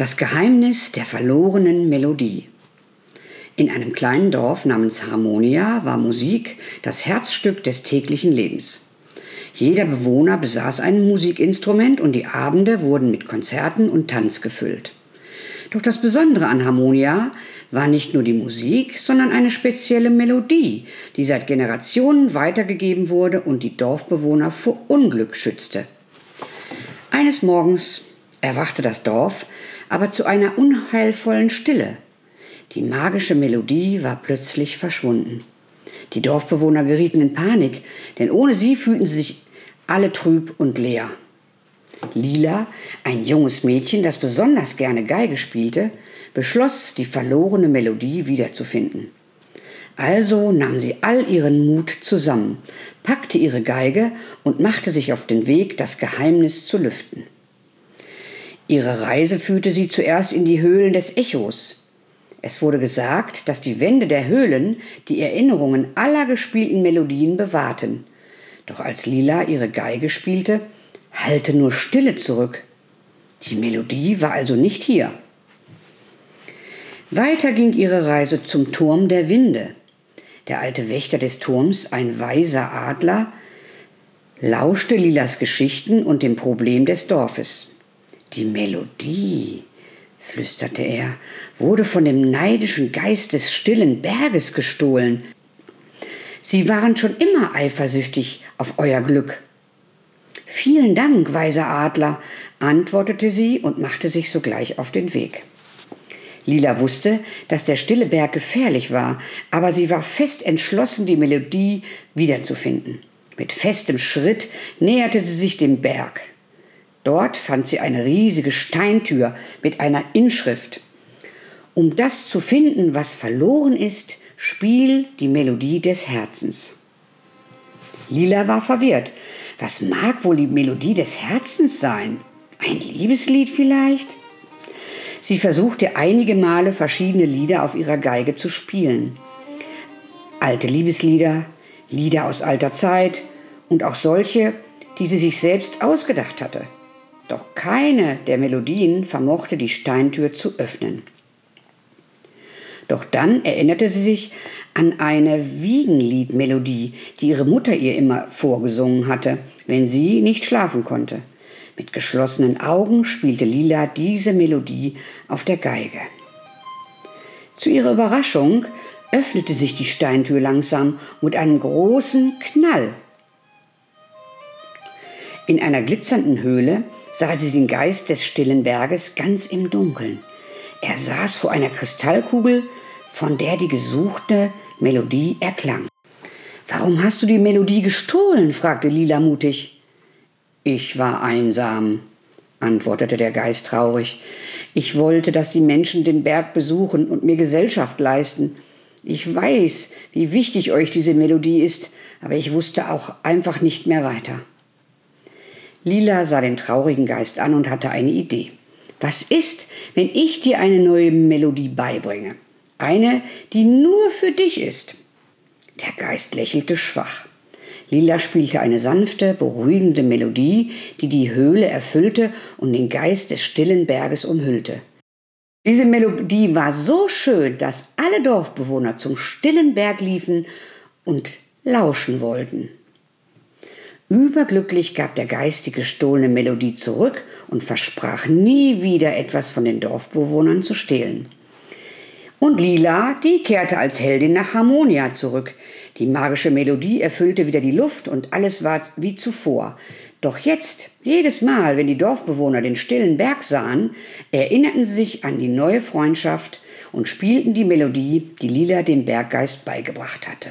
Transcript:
Das Geheimnis der verlorenen Melodie. In einem kleinen Dorf namens Harmonia war Musik das Herzstück des täglichen Lebens. Jeder Bewohner besaß ein Musikinstrument und die Abende wurden mit Konzerten und Tanz gefüllt. Doch das Besondere an Harmonia war nicht nur die Musik, sondern eine spezielle Melodie, die seit Generationen weitergegeben wurde und die Dorfbewohner vor Unglück schützte. Eines Morgens erwachte das Dorf aber zu einer unheilvollen Stille. Die magische Melodie war plötzlich verschwunden. Die Dorfbewohner gerieten in Panik, denn ohne sie fühlten sie sich alle trüb und leer. Lila, ein junges Mädchen, das besonders gerne Geige spielte, beschloss, die verlorene Melodie wiederzufinden. Also nahm sie all ihren Mut zusammen, packte ihre Geige und machte sich auf den Weg, das Geheimnis zu lüften. Ihre Reise führte sie zuerst in die Höhlen des Echos. Es wurde gesagt, dass die Wände der Höhlen die Erinnerungen aller gespielten Melodien bewahrten. Doch als Lila ihre Geige spielte, hallte nur Stille zurück. Die Melodie war also nicht hier. Weiter ging ihre Reise zum Turm der Winde. Der alte Wächter des Turms, ein weiser Adler, lauschte Lilas Geschichten und dem Problem des Dorfes. Die Melodie, flüsterte er, wurde von dem neidischen Geist des stillen Berges gestohlen. Sie waren schon immer eifersüchtig auf euer Glück. Vielen Dank, weiser Adler, antwortete sie und machte sich sogleich auf den Weg. Lila wusste, dass der stille Berg gefährlich war, aber sie war fest entschlossen, die Melodie wiederzufinden. Mit festem Schritt näherte sie sich dem Berg. Dort fand sie eine riesige Steintür mit einer Inschrift. Um das zu finden, was verloren ist, spiel die Melodie des Herzens. Lila war verwirrt. Was mag wohl die Melodie des Herzens sein? Ein Liebeslied vielleicht? Sie versuchte einige Male verschiedene Lieder auf ihrer Geige zu spielen. Alte Liebeslieder, Lieder aus alter Zeit und auch solche, die sie sich selbst ausgedacht hatte. Doch keine der Melodien vermochte die Steintür zu öffnen. Doch dann erinnerte sie sich an eine Wiegenliedmelodie, die ihre Mutter ihr immer vorgesungen hatte, wenn sie nicht schlafen konnte. Mit geschlossenen Augen spielte Lila diese Melodie auf der Geige. Zu ihrer Überraschung öffnete sich die Steintür langsam mit einem großen Knall. In einer glitzernden Höhle sah sie den Geist des stillen Berges ganz im Dunkeln. Er saß vor einer Kristallkugel, von der die gesuchte Melodie erklang. Warum hast du die Melodie gestohlen? fragte Lila mutig. Ich war einsam, antwortete der Geist traurig. Ich wollte, dass die Menschen den Berg besuchen und mir Gesellschaft leisten. Ich weiß, wie wichtig euch diese Melodie ist, aber ich wusste auch einfach nicht mehr weiter. Lila sah den traurigen Geist an und hatte eine Idee. Was ist, wenn ich dir eine neue Melodie beibringe? Eine, die nur für dich ist. Der Geist lächelte schwach. Lila spielte eine sanfte, beruhigende Melodie, die die Höhle erfüllte und den Geist des stillen Berges umhüllte. Diese Melodie war so schön, dass alle Dorfbewohner zum stillen Berg liefen und lauschen wollten. Überglücklich gab der Geist die gestohlene Melodie zurück und versprach nie wieder etwas von den Dorfbewohnern zu stehlen. Und Lila, die kehrte als Heldin nach Harmonia zurück. Die magische Melodie erfüllte wieder die Luft und alles war wie zuvor. Doch jetzt, jedes Mal, wenn die Dorfbewohner den stillen Berg sahen, erinnerten sie sich an die neue Freundschaft und spielten die Melodie, die Lila dem Berggeist beigebracht hatte.